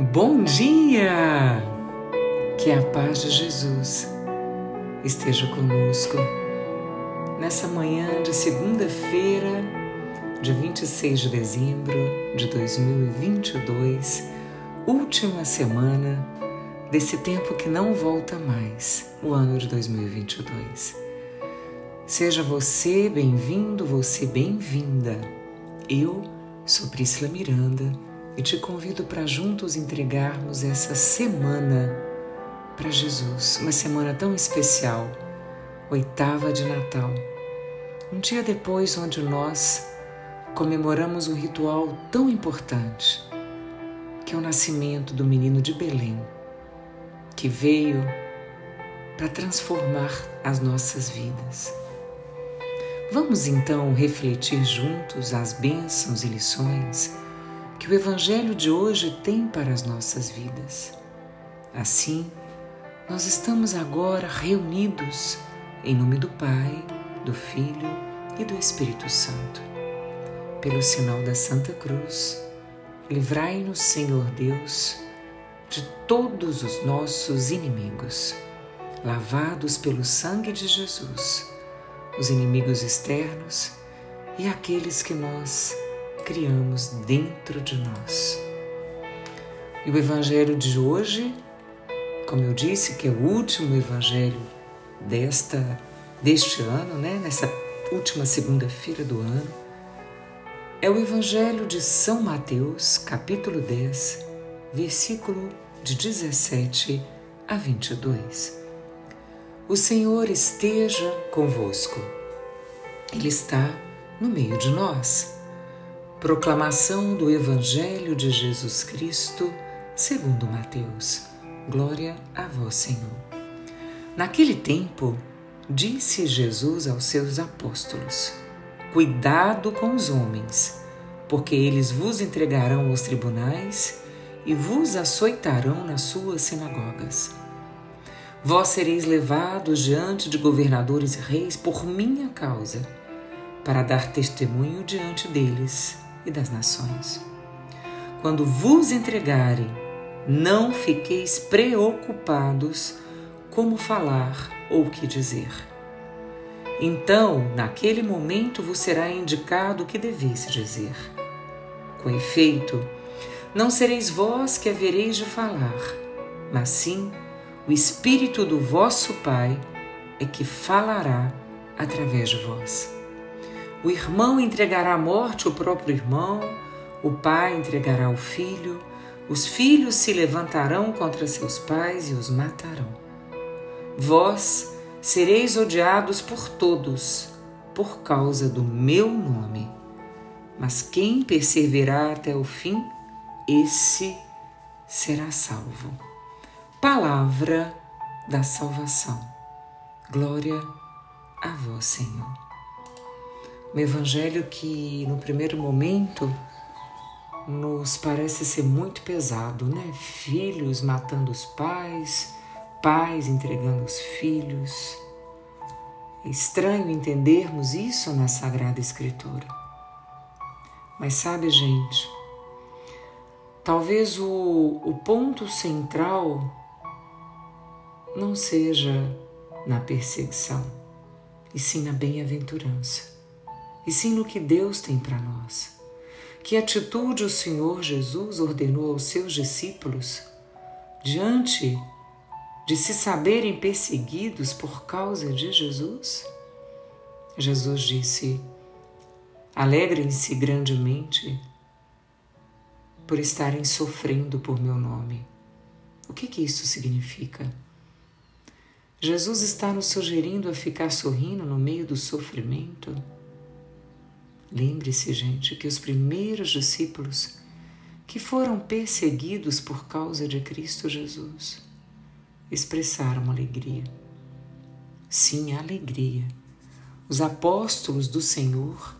Bom dia! Que a paz de Jesus esteja conosco nessa manhã de segunda-feira, dia 26 de dezembro de 2022, última semana desse tempo que não volta mais, o ano de 2022. Seja você bem-vindo, você bem-vinda. Eu sou Priscila Miranda e te convido para juntos entregarmos essa semana para Jesus, uma semana tão especial, oitava de Natal. Um dia depois, onde nós comemoramos um ritual tão importante, que é o nascimento do menino de Belém, que veio para transformar as nossas vidas. Vamos então refletir juntos as bênçãos e lições que o Evangelho de hoje tem para as nossas vidas. Assim, nós estamos agora reunidos em nome do Pai, do Filho e do Espírito Santo. Pelo sinal da Santa Cruz, livrai-nos, Senhor Deus, de todos os nossos inimigos, lavados pelo sangue de Jesus, os inimigos externos e aqueles que nós criamos dentro de nós. E o Evangelho de hoje, como eu disse, que é o último Evangelho desta deste ano, né? Nessa última segunda-feira do ano, é o Evangelho de São Mateus, capítulo 10, versículo de 17 a 22. O Senhor esteja convosco. Ele está no meio de nós. Proclamação do Evangelho de Jesus Cristo, segundo Mateus. Glória a vós, Senhor. Naquele tempo, disse Jesus aos seus apóstolos: Cuidado com os homens, porque eles vos entregarão aos tribunais e vos açoitarão nas suas sinagogas. Vós sereis levados diante de governadores e reis por minha causa, para dar testemunho diante deles e das nações. Quando vos entregarem, não fiqueis preocupados como falar ou o que dizer. Então, naquele momento vos será indicado o que deveis dizer. Com efeito, não sereis vós que havereis de falar, mas sim o Espírito do vosso Pai é que falará através de vós. O irmão entregará à morte o próprio irmão, o pai entregará o filho, os filhos se levantarão contra seus pais e os matarão. Vós sereis odiados por todos, por causa do meu nome. Mas quem perseverar até o fim, esse será salvo. Palavra da salvação. Glória a vós, Senhor. Um evangelho que, no primeiro momento, nos parece ser muito pesado, né? Filhos matando os pais, pais entregando os filhos. É estranho entendermos isso na Sagrada Escritura. Mas sabe, gente, talvez o, o ponto central não seja na perseguição, e sim na bem-aventurança e sim no que Deus tem para nós. Que atitude o Senhor Jesus ordenou aos seus discípulos diante de se saberem perseguidos por causa de Jesus? Jesus disse: Alegrem-se grandemente por estarem sofrendo por meu nome. O que, que isso significa? Jesus está nos sugerindo a ficar sorrindo no meio do sofrimento? Lembre-se, gente, que os primeiros discípulos que foram perseguidos por causa de Cristo Jesus expressaram alegria. Sim, alegria. Os apóstolos do Senhor,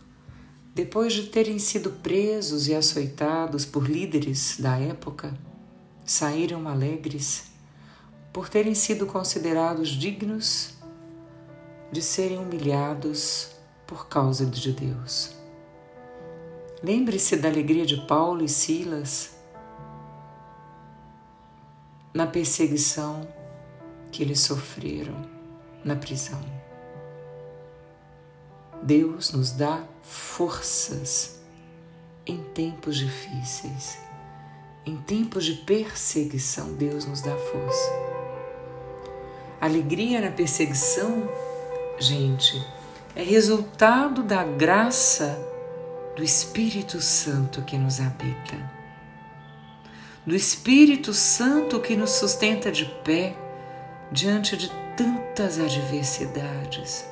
depois de terem sido presos e açoitados por líderes da época, saíram alegres por terem sido considerados dignos de serem humilhados por causa de Deus. Lembre-se da alegria de Paulo e Silas na perseguição que eles sofreram na prisão. Deus nos dá forças em tempos difíceis. Em tempos de perseguição, Deus nos dá força. Alegria na perseguição, gente, é resultado da graça do Espírito Santo que nos habita. Do Espírito Santo que nos sustenta de pé diante de tantas adversidades.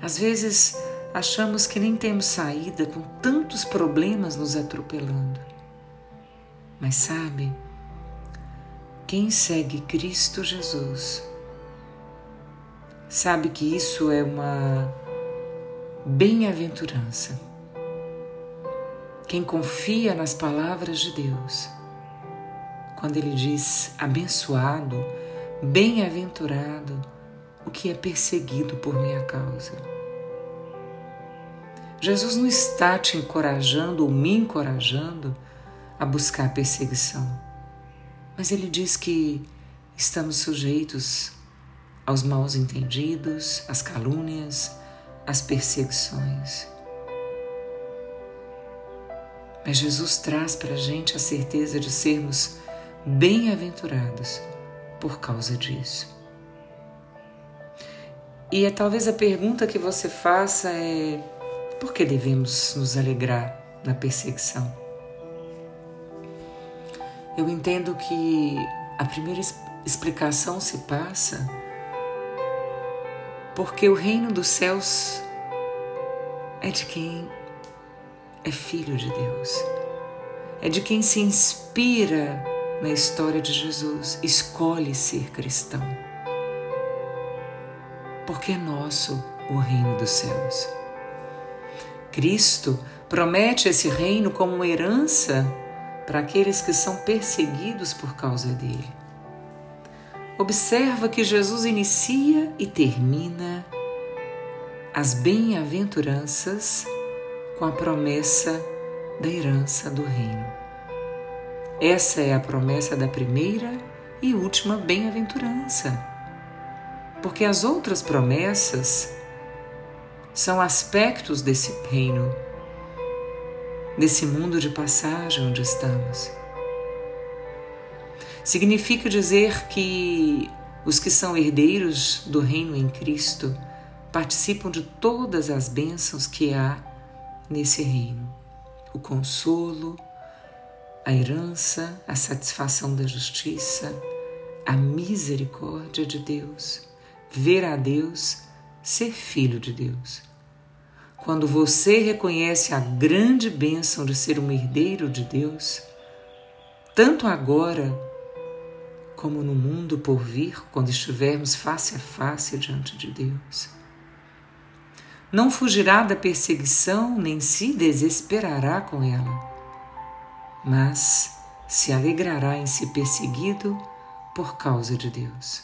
Às vezes achamos que nem temos saída com tantos problemas nos atropelando. Mas sabe, quem segue Cristo Jesus sabe que isso é uma bem-aventurança. Quem confia nas palavras de Deus, quando ele diz abençoado, Bem-aventurado o que é perseguido por minha causa. Jesus não está te encorajando ou me encorajando a buscar perseguição, mas ele diz que estamos sujeitos aos maus entendidos, às calúnias, às perseguições. Mas Jesus traz para a gente a certeza de sermos bem-aventurados por causa disso. E é talvez a pergunta que você faça é: por que devemos nos alegrar na perseguição? Eu entendo que a primeira explicação se passa porque o reino dos céus é de quem é filho de Deus, é de quem se inspira na história de Jesus, escolhe ser cristão. Porque é nosso o reino dos céus. Cristo promete esse reino como uma herança para aqueles que são perseguidos por causa dele. Observa que Jesus inicia e termina as bem-aventuranças com a promessa da herança do reino. Essa é a promessa da primeira e última bem-aventurança. Porque as outras promessas são aspectos desse reino, desse mundo de passagem onde estamos. Significa dizer que os que são herdeiros do reino em Cristo participam de todas as bênçãos que há nesse reino: o consolo, a herança, a satisfação da justiça, a misericórdia de Deus, ver a Deus, ser filho de Deus. Quando você reconhece a grande bênção de ser um herdeiro de Deus, tanto agora como no mundo por vir, quando estivermos face a face diante de Deus. Não fugirá da perseguição, nem se desesperará com ela mas se alegrará em ser perseguido por causa de Deus.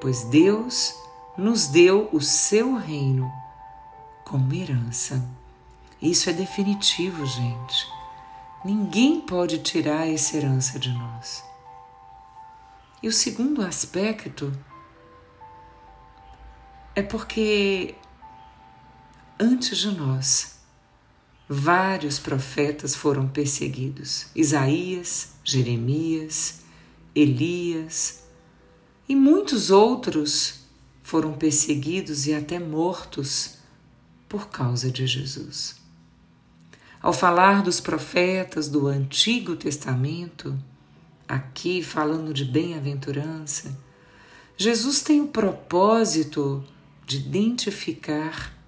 Pois Deus nos deu o seu reino como herança. Isso é definitivo, gente. Ninguém pode tirar essa herança de nós. E o segundo aspecto é porque antes de nós vários profetas foram perseguidos: Isaías, Jeremias, Elias e muitos outros foram perseguidos e até mortos por causa de Jesus. Ao falar dos profetas do Antigo Testamento, aqui falando de bem-aventurança, Jesus tem o propósito de identificar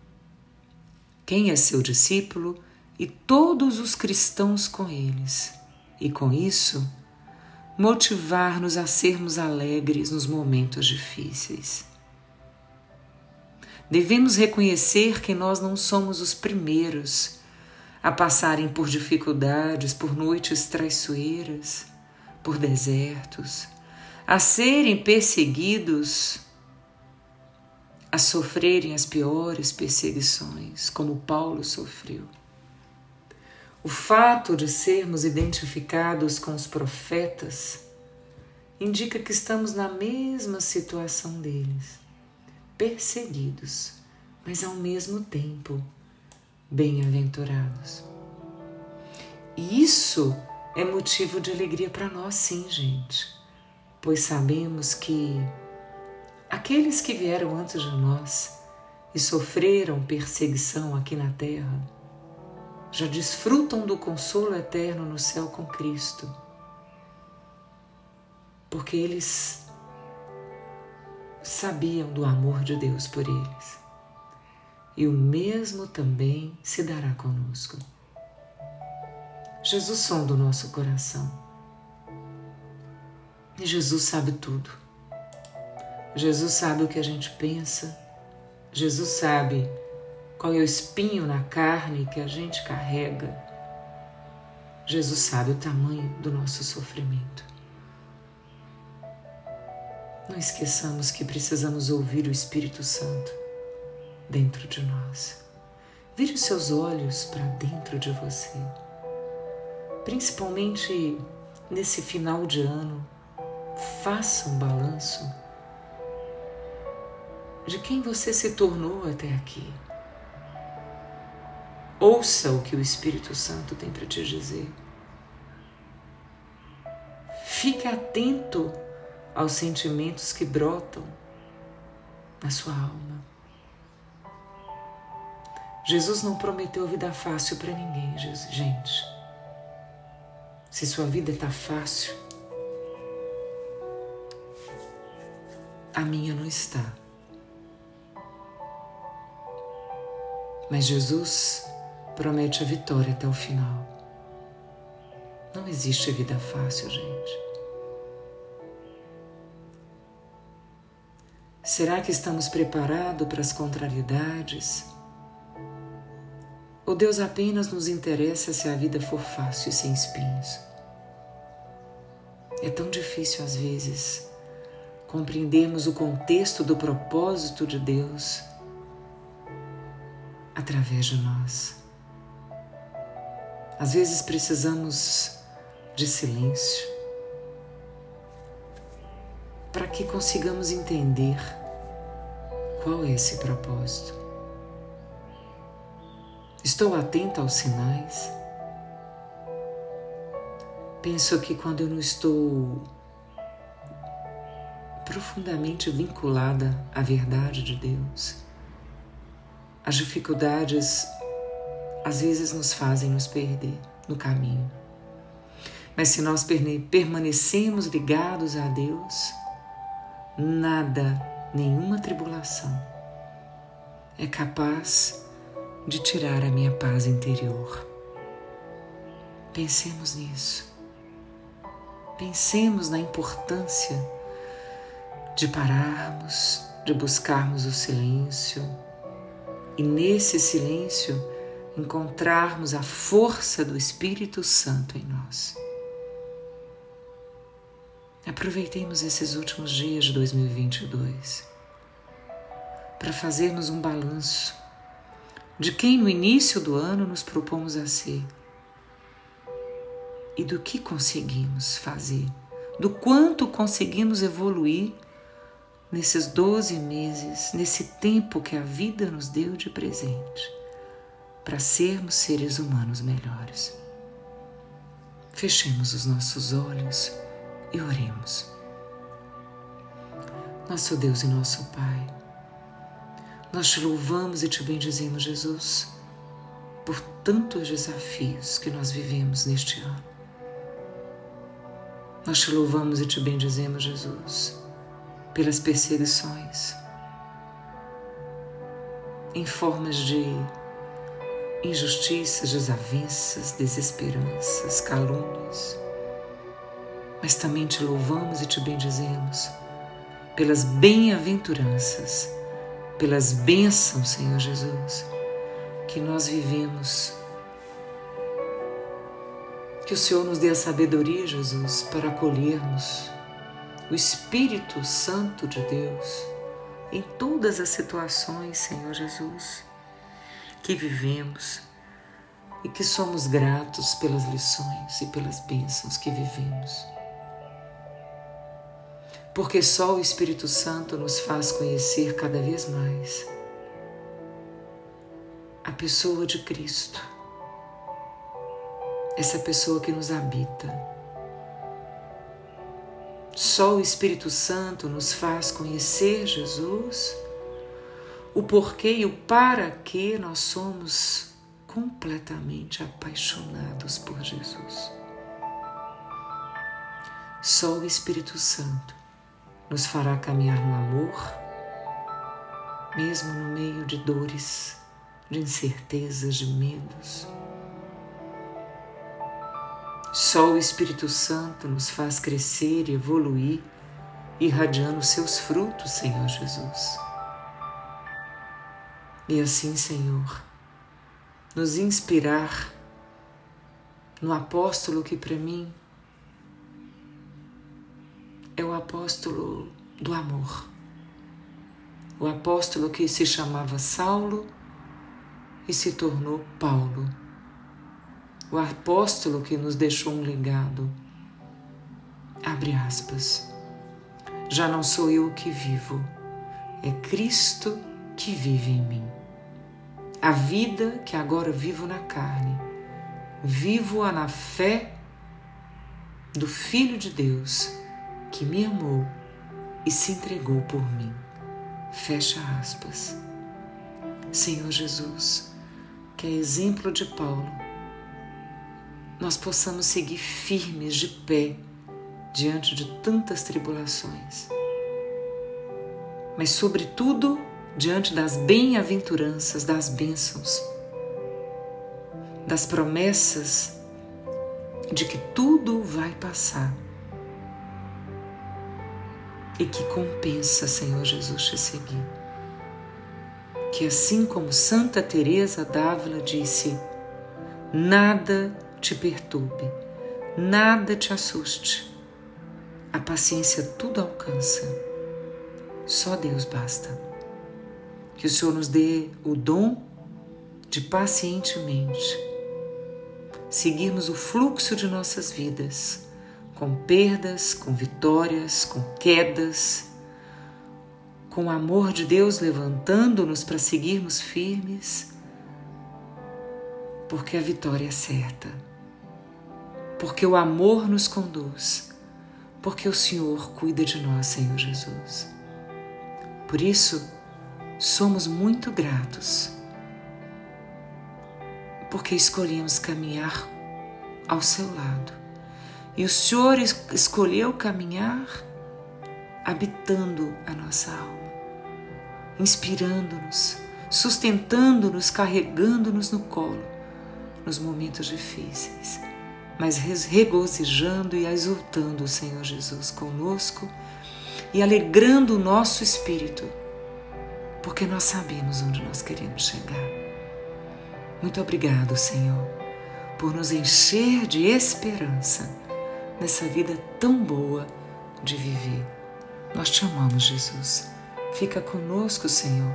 quem é seu discípulo e todos os cristãos com eles, e com isso, motivar-nos a sermos alegres nos momentos difíceis. Devemos reconhecer que nós não somos os primeiros a passarem por dificuldades, por noites traiçoeiras, por desertos, a serem perseguidos a sofrerem as piores perseguições, como Paulo sofreu. O fato de sermos identificados com os profetas indica que estamos na mesma situação deles, perseguidos, mas ao mesmo tempo bem-aventurados. E isso é motivo de alegria para nós, sim, gente, pois sabemos que aqueles que vieram antes de nós e sofreram perseguição aqui na terra já desfrutam do consolo eterno no céu com Cristo, porque eles sabiam do amor de Deus por eles. E o mesmo também se dará conosco. Jesus sonda o nosso coração. E Jesus sabe tudo. Jesus sabe o que a gente pensa. Jesus sabe qual é o espinho na carne que a gente carrega. Jesus sabe o tamanho do nosso sofrimento. Não esqueçamos que precisamos ouvir o Espírito Santo dentro de nós. Vire os seus olhos para dentro de você principalmente nesse final de ano, faça um balanço de quem você se tornou até aqui. Ouça o que o Espírito Santo tem para te dizer. Fique atento aos sentimentos que brotam na sua alma. Jesus não prometeu vida fácil para ninguém, gente. Se sua vida está fácil, a minha não está. Mas Jesus promete a vitória até o final. Não existe vida fácil, gente. Será que estamos preparados para as contrariedades? Ou Deus apenas nos interessa se a vida for fácil e sem espinhos? É tão difícil às vezes compreendermos o contexto do propósito de Deus através de nós. Às vezes precisamos de silêncio para que consigamos entender qual é esse propósito. Estou atenta aos sinais. Penso que quando eu não estou profundamente vinculada à verdade de Deus, as dificuldades às vezes nos fazem nos perder no caminho. Mas se nós permanecemos ligados a Deus, nada, nenhuma tribulação é capaz de tirar a minha paz interior. Pensemos nisso. Pensemos na importância de pararmos, de buscarmos o silêncio e nesse silêncio encontrarmos a força do Espírito Santo em nós. Aproveitemos esses últimos dias de 2022 para fazermos um balanço de quem no início do ano nos propomos a ser e do que conseguimos fazer, do quanto conseguimos evoluir nesses 12 meses, nesse tempo que a vida nos deu de presente, para sermos seres humanos melhores. Fechemos os nossos olhos e oremos. Nosso Deus e nosso Pai, nós te louvamos e te bendizemos, Jesus, por tantos desafios que nós vivemos neste ano. Nós te louvamos e te bendizemos, Jesus, pelas perseguições em formas de injustiças, desavenças, desesperanças, calúnias. Mas também te louvamos e te bendizemos pelas bem-aventuranças pelas bênçãos, Senhor Jesus, que nós vivemos. Que o Senhor nos dê a sabedoria, Jesus, para acolhermos o Espírito Santo de Deus em todas as situações, Senhor Jesus, que vivemos e que somos gratos pelas lições e pelas bênçãos que vivemos. porque só o Espírito Santo nos faz conhecer cada vez mais a pessoa de Cristo, essa pessoa que nos habita. Só o Espírito Santo nos faz conhecer Jesus, o porquê e o para que nós somos completamente apaixonados por Jesus. Só o Espírito Santo nos fará caminhar no amor, mesmo no meio de dores, de incertezas, de medos. Só o Espírito Santo nos faz crescer e evoluir, irradiando seus frutos, Senhor Jesus. E assim, Senhor, nos inspirar no apóstolo que para mim é o apóstolo do amor. O apóstolo que se chamava Saulo e se tornou Paulo. O apóstolo que nos deixou um legado. Abre aspas. Já não sou eu que vivo, é Cristo que vive em mim. A vida que agora vivo na carne, vivo-a na fé do Filho de Deus que me amou e se entregou por mim. Fecha aspas. Senhor Jesus, que é exemplo de Paulo, nós possamos seguir firmes de pé diante de tantas tribulações, mas, sobretudo, diante das bem-aventuranças, das bênçãos, das promessas de que tudo vai passar e que compensa, Senhor Jesus, te seguir. Que assim como Santa Teresa d'Ávila disse, nada te perturbe, nada te assuste. A paciência tudo alcança. Só Deus basta. Que o Senhor nos dê o dom de pacientemente seguirmos o fluxo de nossas vidas com perdas, com vitórias, com quedas, com o amor de Deus levantando-nos para seguirmos firmes, porque a vitória é certa, porque o amor nos conduz, porque o Senhor cuida de nós, Senhor Jesus. Por isso, somos muito gratos, porque escolhemos caminhar ao seu lado e o Senhor escolheu caminhar habitando a nossa alma, inspirando-nos, sustentando-nos, carregando-nos no colo nos momentos difíceis, mas regozijando e exultando o Senhor Jesus conosco e alegrando o nosso espírito, porque nós sabemos onde nós queremos chegar. Muito obrigado, Senhor, por nos encher de esperança nessa vida tão boa de viver. Nós te amamos, Jesus. Fica conosco, Senhor,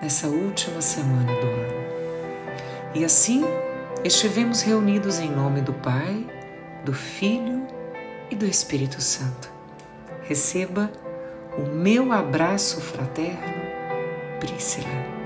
nessa última semana do ano. E assim estivemos reunidos em nome do Pai, do Filho e do Espírito Santo. Receba o meu abraço fraterno, Priscila.